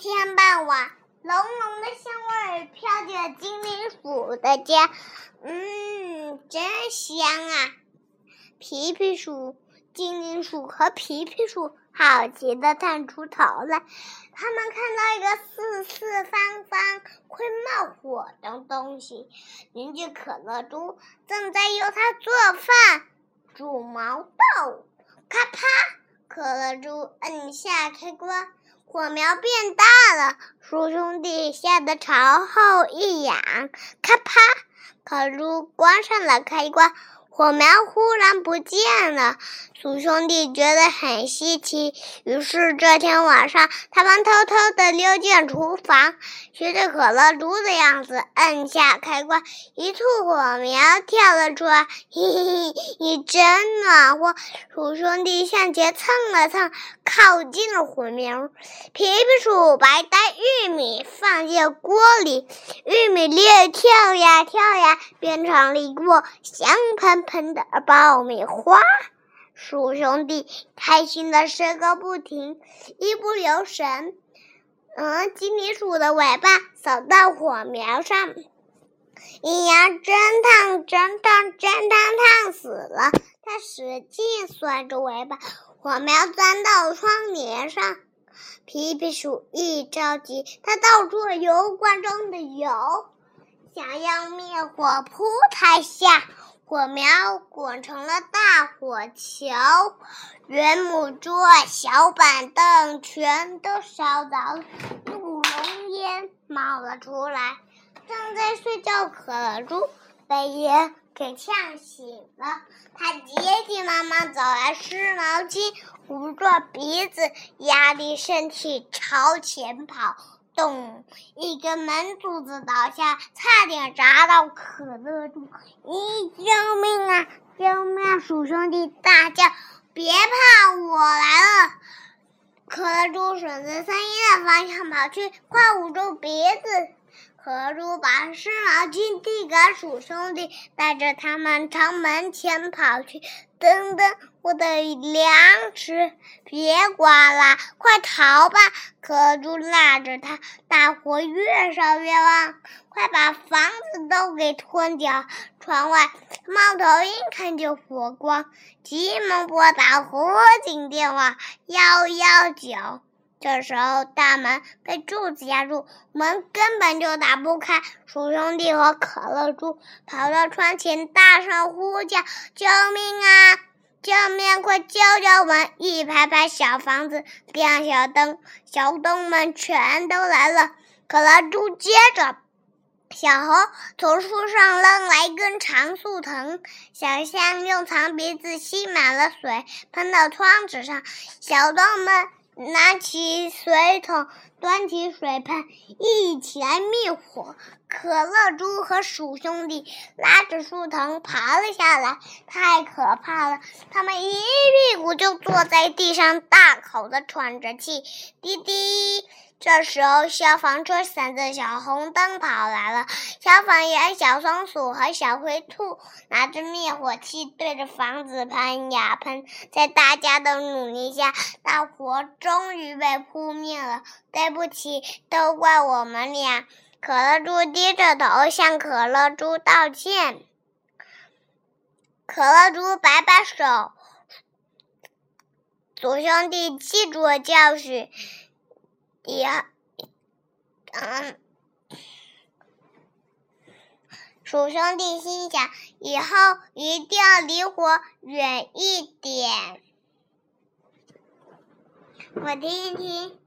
天傍晚，浓浓的香味飘进了精灵鼠的家。嗯，真香啊！皮皮鼠、精灵鼠和皮皮鼠好奇的探出头来，他们看到一个四四方方、会冒火的东西。邻居可乐猪正在用它做饭，煮毛豆。咔啪！可乐猪摁下开关。火苗变大了，鼠兄弟吓得朝后一仰，咔啪！烤猪关上了开关，火苗忽然不见了。鼠兄弟觉得很稀奇，于是这天晚上，他们偷偷地溜进厨房，学着可乐猪的样子，按下开关，一簇火苗跳了出来。嘿嘿嘿，你真暖和！鼠兄弟向前蹭了蹭，靠近了火苗。皮皮鼠把一袋玉米放进锅里，玉米粒跳呀跳呀，变成了一锅香喷喷的爆米花。鼠兄弟开心的吃个不停，一不留神，嗯，精灵鼠的尾巴扫到火苗上，一呀，真烫，真烫，真烫，烫死了！它使劲甩着尾巴，火苗钻到窗帘上。皮皮鼠一着急，它倒出了油罐中的油，想要灭火，扑台下。火苗滚成了大火球，圆木桌、小板凳全都烧着，怒浓烟冒了出来。正在睡觉可猪被烟给呛醒了，他急急忙忙找来湿毛巾，捂着鼻子，压低身体朝前跑。咚！一根门柱子倒下，差点砸到可乐猪。咦，救命啊！救命！啊鼠兄弟大叫：“别怕，我来了！”可乐猪顺着声音的方向跑去，快捂住鼻子。可乐猪把湿毛巾递给鼠兄弟，带着他们朝门前跑去。等等，我的粮食！别管了，快逃吧！可猪拉着他，大火越烧越旺，快把房子都给吞掉！窗外，猫头鹰看见火光，急忙拨打火警电话幺幺九。这时候，大门被柱子压住，门根本就打不开。鼠兄弟和可乐猪跑到窗前，大声呼叫：“救命啊！救命！快救救我们！”一排排小房子亮小灯，小动物们全都来了。可乐猪接着，小猴从树上扔来一根长树藤，小象用长鼻子吸满了水，喷到窗子上。小动物们。拿起水桶，端起水盆，一起来灭火。可乐猪和鼠兄弟拉着树藤爬了下来，太可怕了！他们一屁股就坐在地上，大口的喘着气。滴滴。这时候，消防车闪着小红灯跑来了。消防员小松鼠和小灰兔拿着灭火器对着房子喷呀喷，在大家的努力下，大火终于被扑灭了。对不起，都怪我们俩。可乐猪低着头向可乐猪道歉。可乐猪摆摆手，鼠兄弟记住了教训。以，嗯，鼠兄弟心想：以后一定要离火远一点。我听一听。